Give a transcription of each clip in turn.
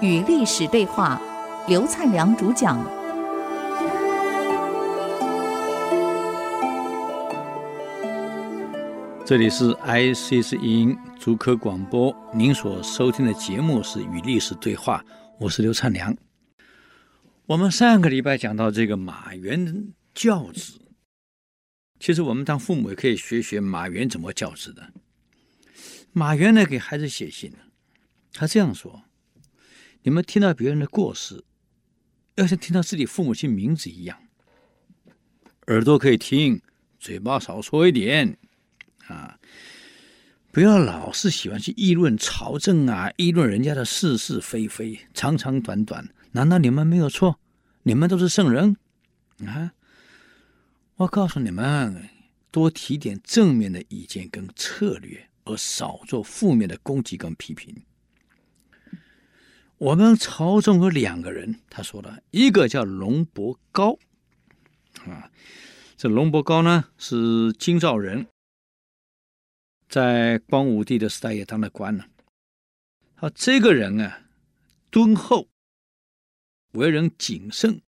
与历史对话，刘灿良主讲。这里是 ICC 音竹科广播，您所收听的节目是《与历史对话》，我是刘灿良。我们上个礼拜讲到这个马原教子，其实我们当父母也可以学学马原怎么教子的。马原呢，给孩子写信，他这样说。你们听到别人的过失，要像听到自己父母亲名字一样，耳朵可以听，嘴巴少说一点，啊，不要老是喜欢去议论朝政啊，议论人家的是是非非，长长短短，难道你们没有错？你们都是圣人啊！我告诉你们，多提点正面的意见跟策略，而少做负面的攻击跟批评。我们朝中有两个人，他说了一个叫龙伯高，啊，这龙伯高呢是京兆人，在光武帝的时代也当了官了。啊，这个人啊，敦厚，为人谨慎，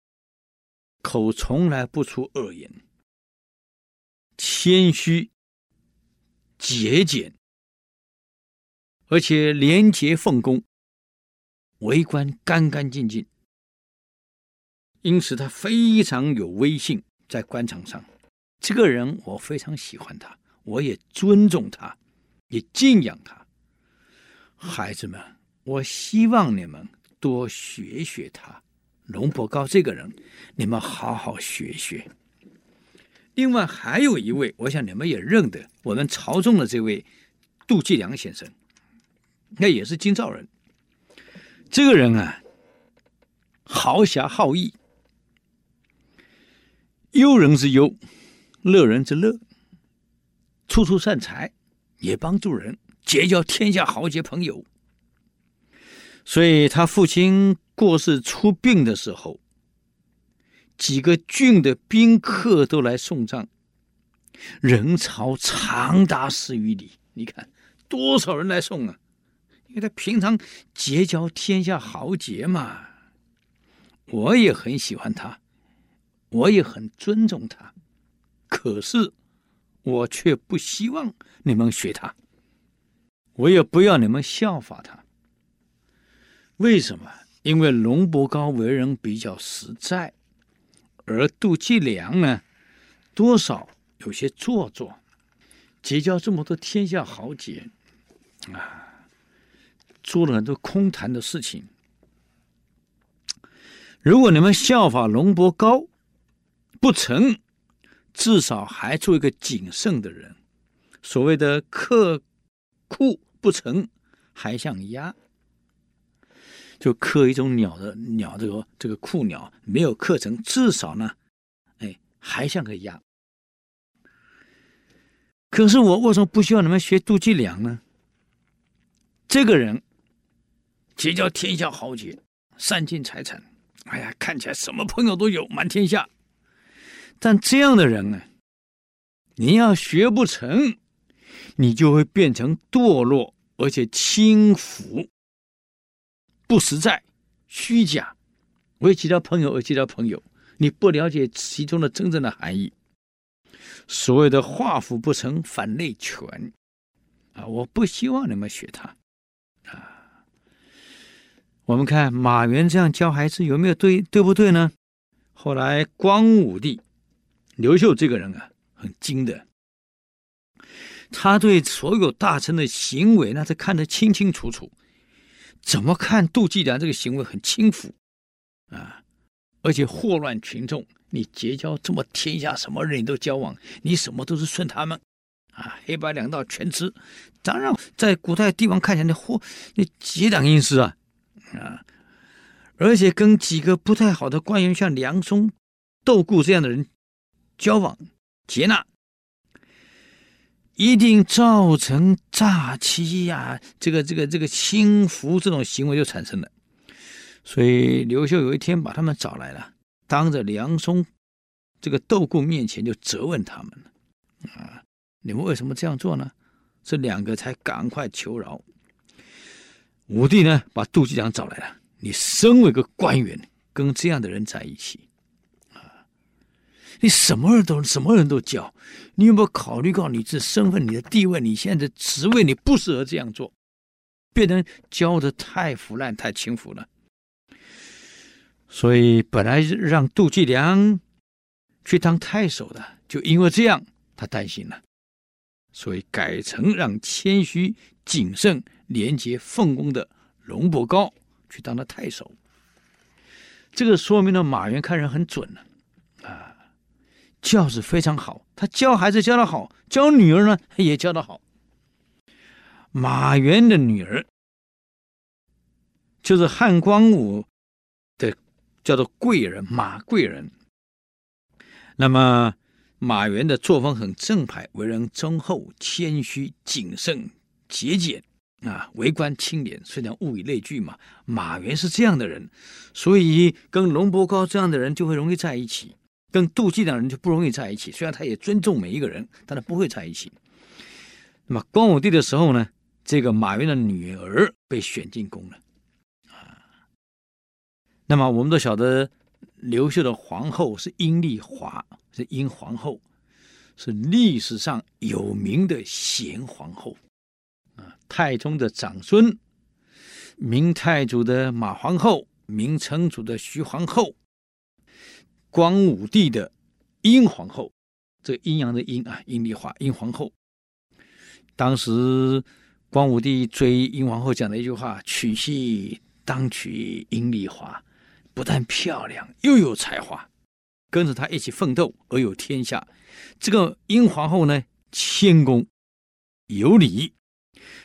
口从来不出恶言，谦虚，节俭，而且廉洁奉公。为官干干净净，因此他非常有威信，在官场上，这个人我非常喜欢他，我也尊重他，也敬仰他。孩子们，我希望你们多学学他，龙伯高这个人，你们好好学学。另外还有一位，我想你们也认得，我们朝中的这位杜季良先生，那也是京兆人。这个人啊，豪侠好义，忧人之忧，乐人之乐，处处善财，也帮助人，结交天下豪杰朋友。所以他父亲过世出殡的时候，几个郡的宾客都来送葬，人潮长达十余里。你看多少人来送啊！为他平常结交天下豪杰嘛，我也很喜欢他，我也很尊重他，可是我却不希望你们学他，我也不要你们效法他。为什么？因为龙伯高为人比较实在，而杜季良呢，多少有些做作，结交这么多天下豪杰，啊。做了很多空谈的事情。如果你们效法龙伯高不成，至少还做一个谨慎的人。所谓的克库不成，还像鸭，就刻一种鸟的鸟，这个这个库鸟没有刻成，至少呢，哎，还像个鸭。可是我为什么不需要你们学杜季良呢？这个人。结交天下豪杰，散尽财产，哎呀，看起来什么朋友都有，满天下。但这样的人呢，你要学不成，你就会变成堕落，而且轻浮、不实在、虚假。为结交朋友而结交朋友，你不了解其中的真正的含义。所谓的画虎不成反类犬啊！我不希望你们学他。我们看马原这样教孩子有没有对，对不对呢？后来光武帝刘秀这个人啊，很精的，他对所有大臣的行为那是看得清清楚楚。怎么看杜季良这个行为很轻浮啊，而且祸乱群众。你结交这么天下什么人都交往，你什么都是顺他们啊，黑白两道全吃。当然，在古代帝王看起来，那祸那结党营私啊。啊！而且跟几个不太好的官员，像梁松、窦固这样的人交往、接纳，一定造成诈欺呀、这个、这个、这个轻浮这种行为就产生了。所以刘秀有一天把他们找来了，当着梁松、这个窦固面前就责问他们了：啊，你们为什么这样做呢？这两个才赶快求饶。武帝呢，把杜季良找来了。你身为个官员，跟这样的人在一起，啊，你什么人都什么人都教，你有没有考虑过你这身份、你的地位、你现在的职位，你不适合这样做，变成教的太腐烂、太轻浮了。所以本来让杜季良去当太守的，就因为这样，他担心了，所以改成让谦虚、谨慎、廉洁、奉公的龙伯高去当了太守。这个说明了马原看人很准呢啊，教是非常好，他教孩子教得好，教女儿呢也教得好。马原的女儿就是汉光武的。叫做贵人马贵人。那么马原的作风很正派，为人忠厚、谦虚、谨慎、节俭啊，为官清廉。虽然物以类聚嘛，马原是这样的人，所以跟龙伯高这样的人就会容易在一起，跟杜季良人就不容易在一起。虽然他也尊重每一个人，但他不会在一起。那么光武帝的时候呢，这个马援的女儿被选进宫了啊。那么我们都晓得，刘秀的皇后是阴丽华，是阴皇后，是历史上有名的贤皇后。啊，太宗的长孙，明太祖的马皇后，明成祖的徐皇后，光武帝的阴皇后，这阴阳的阴啊，阴丽华，阴皇后。当时光武帝追阴皇后讲的一句话：“娶妻当娶阴丽华。”不但漂亮，又有才华，跟着他一起奋斗而有天下。这个英皇后呢，谦恭有礼，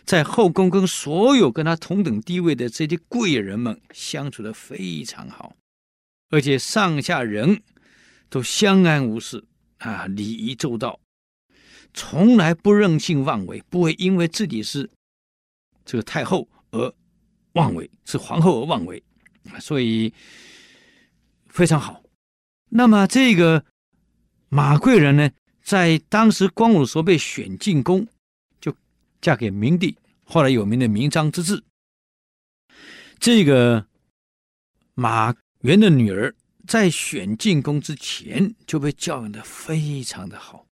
在后宫跟所有跟他同等地位的这些贵人们相处的非常好，而且上下人都相安无事啊，礼仪周到，从来不任性妄为，不会因为自己是这个太后而妄为，是皇后而妄为。所以非常好。那么这个马贵人呢，在当时光武的时候被选进宫，就嫁给明帝，后来有名的明章之治。这个马援的女儿在选进宫之前就被教养的非常的好，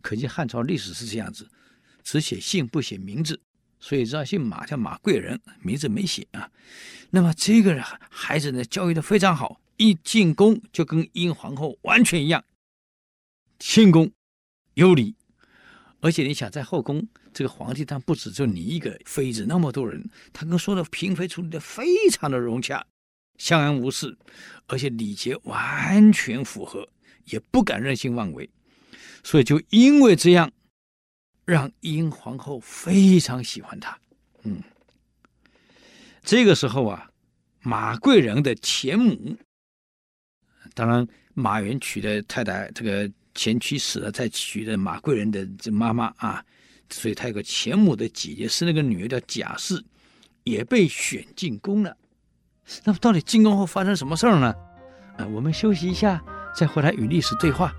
可见汉朝历史是这样子，只写姓不写名字。所以知道姓马叫马贵人，名字没写啊。那么这个孩子呢，教育的非常好，一进宫就跟英皇后完全一样，谦恭有礼。而且你想，在后宫这个皇帝，他不止就你一个妃子，那么多人，他跟所有的嫔妃处理的非常的融洽，相安无事，而且礼节完全符合，也不敢任性妄为。所以就因为这样。让英皇后非常喜欢他，嗯，这个时候啊，马贵人的前母，当然马援娶的太太，这个前妻死了，再娶的马贵人的这妈妈啊，所以他有个前母的姐姐是那个女儿叫贾氏，也被选进宫了。那么到底进宫后发生什么事儿呢？啊，我们休息一下，再回来与历史对话。